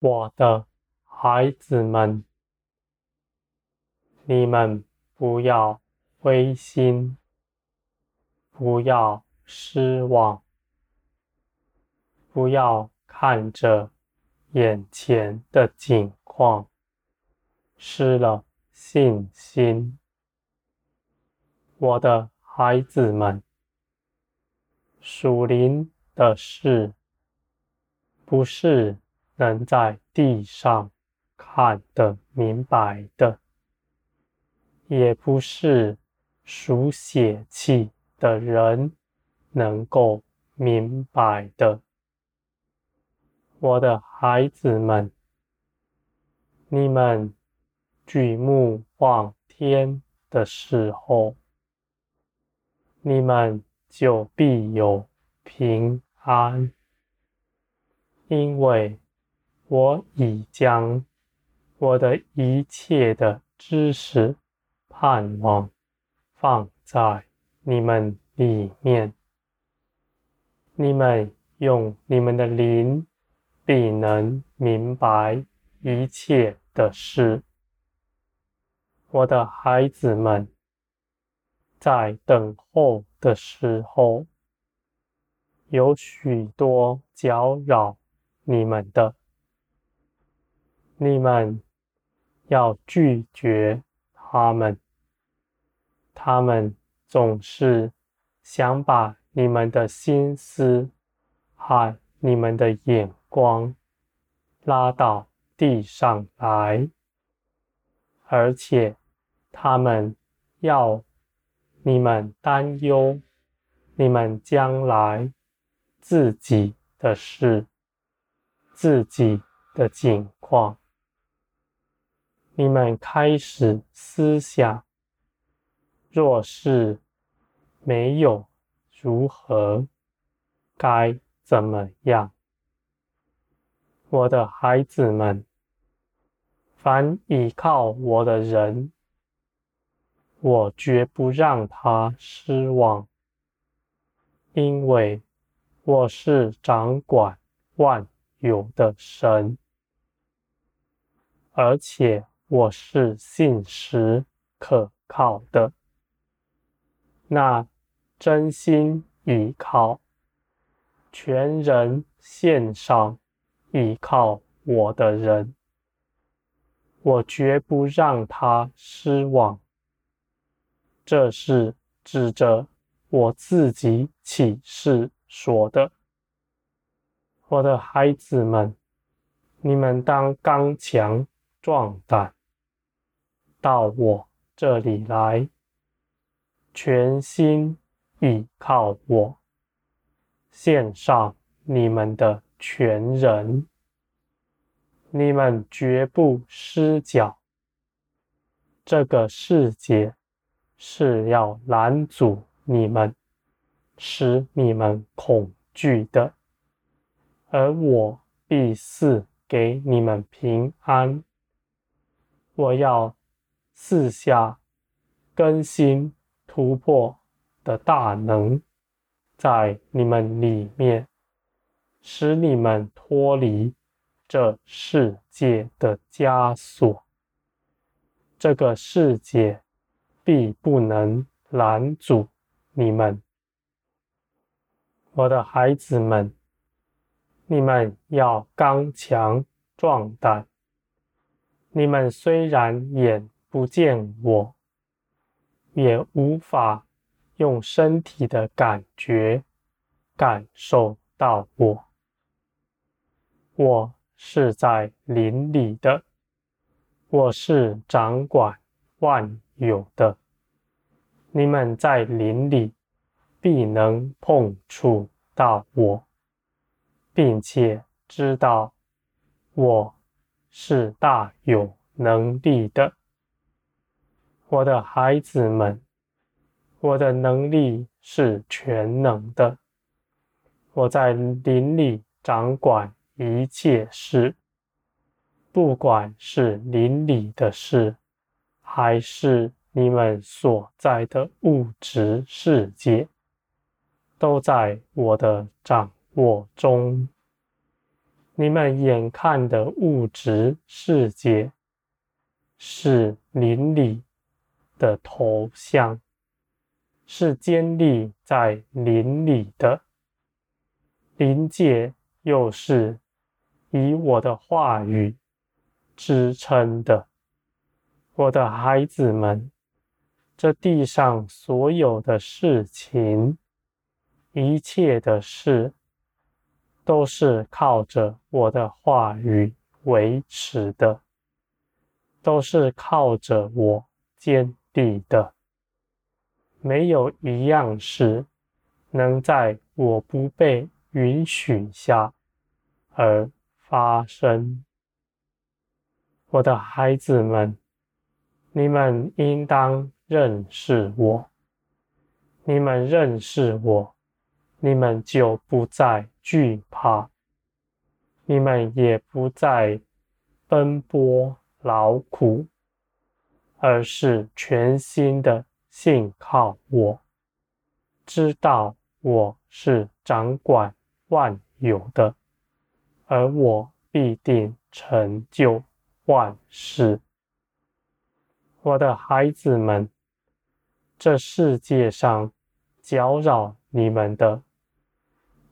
我的孩子们，你们不要灰心，不要失望，不要看着眼前的景况，失了信心。我的孩子们，属灵的事，不是能在地上看得明白的，也不是属血气的人能够明白的。我的孩子们，你们举目望天的时候，你们就必有平安，因为我已将我的一切的知识盼望放在你们里面，你们用你们的灵必能明白一切的事，我的孩子们。在等候的时候，有许多搅扰你们的，你们要拒绝他们。他们总是想把你们的心思和你们的眼光拉到地上来，而且他们要。你们担忧你们将来自己的事、自己的境况。你们开始思想，若是没有如何，该怎么样？我的孩子们，凡倚靠我的人。我绝不让他失望，因为我是掌管万有的神，而且我是信实可靠的。那真心倚靠、全人献上倚靠我的人，我绝不让他失望。这是指着我自己起誓说的，我的孩子们，你们当刚强壮胆，到我这里来，全心倚靠我，献上你们的全人，你们绝不失脚。这个世界。是要拦阻你们，使你们恐惧的，而我必赐给你们平安。我要赐下更新突破的大能，在你们里面，使你们脱离这世界的枷锁。这个世界。必不能拦阻你们，我的孩子们，你们要刚强壮胆。你们虽然眼不见我，也无法用身体的感觉感受到我。我是在林里的，我是掌管万有的。你们在林里必能碰触到我，并且知道我是大有能力的。我的孩子们，我的能力是全能的。我在林里掌管一切事，不管是灵里的事，还是。你们所在的物质世界，都在我的掌握中。你们眼看的物质世界是灵里的头像，是建立在林里的。灵界又是以我的话语支撑的。我的孩子们，这地上所有的事情，一切的事，都是靠着我的话语维持的，都是靠着我坚立的。没有一样事能在我不被允许下而发生。我的孩子们，你们应当认识我。你们认识我，你们就不再惧怕，你们也不再奔波劳苦，而是全心的信靠我，知道我是掌管万有的，而我必定成就万事。我的孩子们，这世界上搅扰你们的，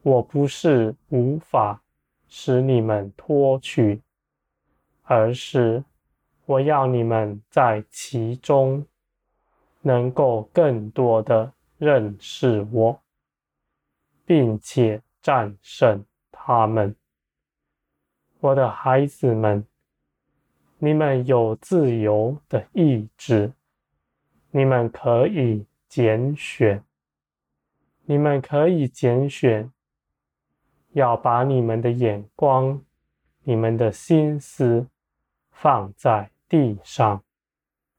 我不是无法使你们脱去，而是我要你们在其中能够更多的认识我，并且战胜他们。我的孩子们，你们有自由的意志，你们可以拣选，你们可以拣选。要把你们的眼光、你们的心思放在地上，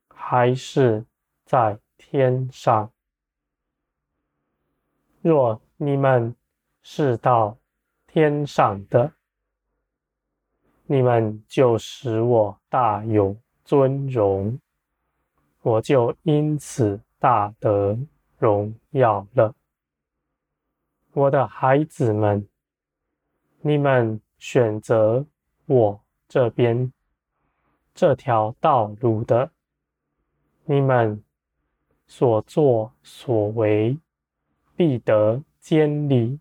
还是在天上？若你们是到天上的，你们就使我大有尊荣，我就因此大得荣耀了。我的孩子们。你们选择我这边这条道路的，你们所作所为必得坚立，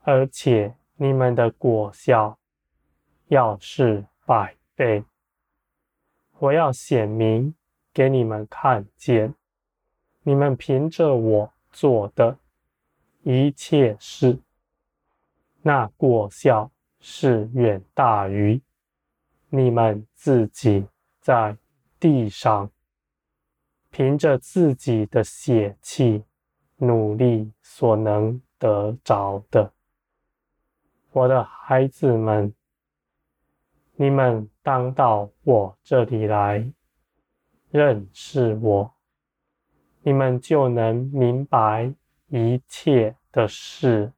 而且你们的果效要是百倍。我要显明给你们看见，你们凭着我做的一切事。那果效是远大于你们自己在地上凭着自己的血气努力所能得着的。我的孩子们，你们当到我这里来认识我，你们就能明白一切的事。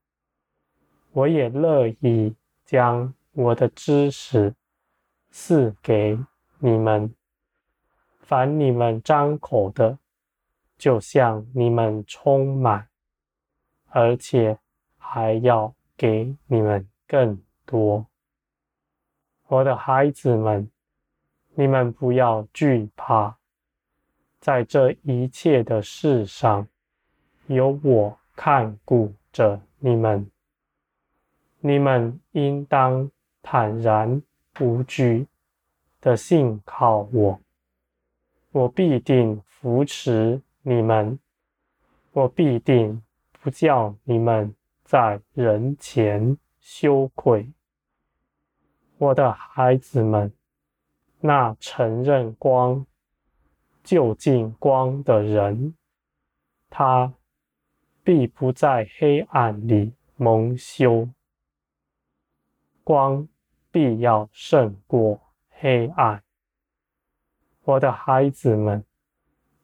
我也乐意将我的知识赐给你们，凡你们张口的，就向你们充满，而且还要给你们更多。我的孩子们，你们不要惧怕，在这一切的事上，有我看顾着你们。你们应当坦然无惧的信靠我，我必定扶持你们，我必定不叫你们在人前羞愧。我的孩子们，那承认光、就近光的人，他必不在黑暗里蒙羞。光必要胜过黑暗，我的孩子们，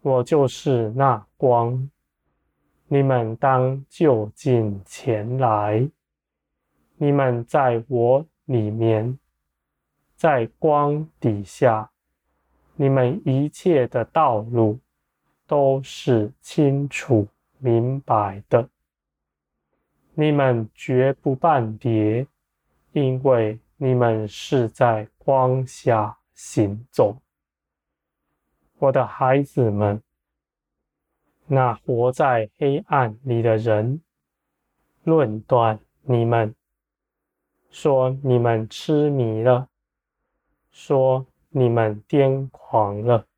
我就是那光，你们当就近前来。你们在我里面，在光底下，你们一切的道路都是清楚明白的，你们绝不半跌。因为你们是在光下行走。我的孩子们，那活在黑暗里的人，论断你们，说你们痴迷了，说你们癫狂了。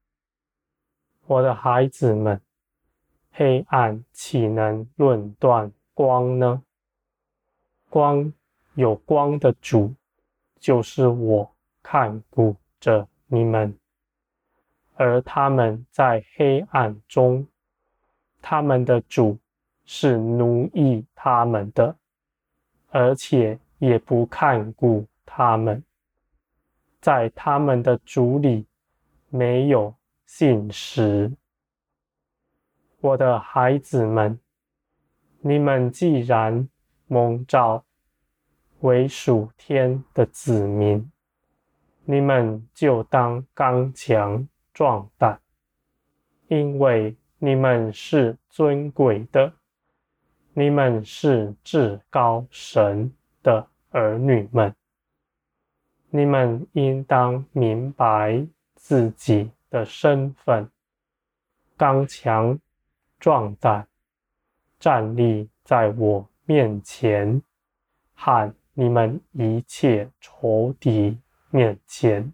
我的孩子们，黑暗岂能论断光呢？光有光的主，就是我看顾着你们，而他们在黑暗中，他们的主是奴役他们的，而且也不看顾他们，在他们的主里没有信实。我的孩子们，你们既然蒙召为属天的子民，你们就当刚强壮胆，因为你们是尊贵的，你们是至高神的儿女们。你们应当明白自己的身份，刚强壮胆，站立在我面前，喊你们一切仇敌面前，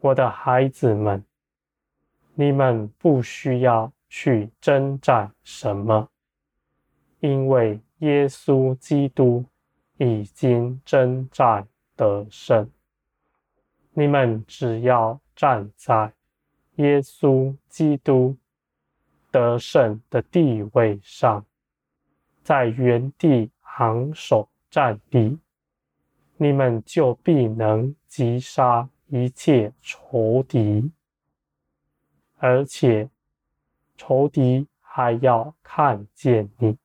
我的孩子们，你们不需要去征战什么，因为耶稣基督已经征战得胜。你们只要站在耶稣基督得胜的地位上，在原地昂首战地，你们就必能击杀一切仇敌，而且仇敌还要看见你，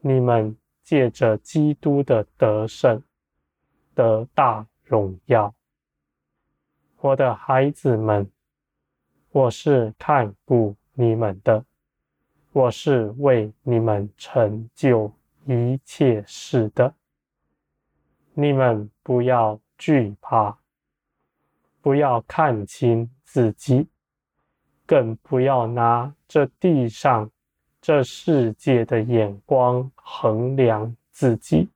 你们借着基督的得胜得大荣耀。我的孩子们，我是看顾你们的，我是为你们成就一切事的。你们不要惧怕，不要看轻自己，更不要拿这地上这世界的眼光衡量自己。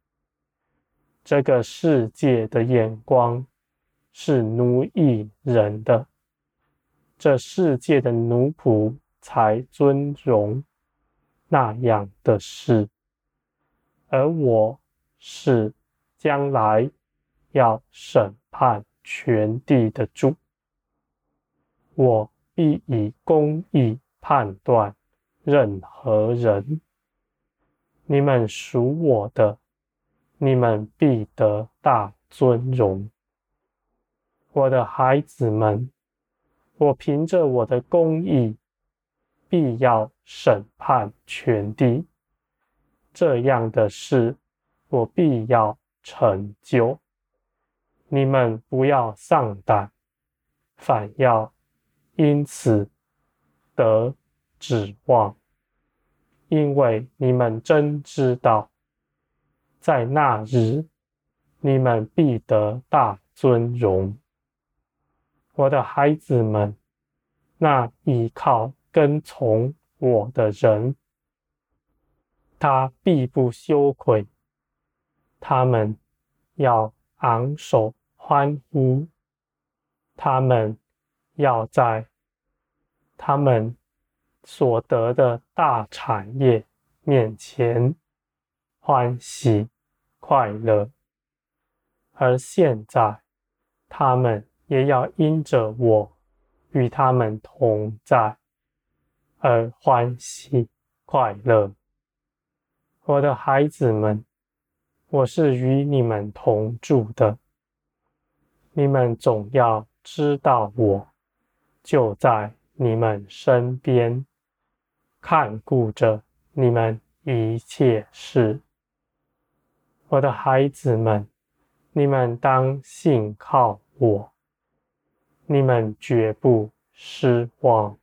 这个世界的眼光是奴役人的，这世界的奴仆。才尊荣那样的事，而我是将来要审判全地的主，我必以公义判断任何人。你们属我的，你们必得大尊荣。我的孩子们，我凭着我的公义。必要审判全地，这样的事我必要成就。你们不要丧胆，反要因此得指望，因为你们真知道，在那日你们必得大尊荣。我的孩子们，那依靠。跟从我的人，他必不羞愧。他们要昂首欢呼，他们要在他们所得的大产业面前欢喜快乐。而现在，他们也要因着我与他们同在。而欢喜快乐，我的孩子们，我是与你们同住的。你们总要知道，我就在你们身边，看顾着你们一切事。我的孩子们，你们当信靠我，你们绝不失望。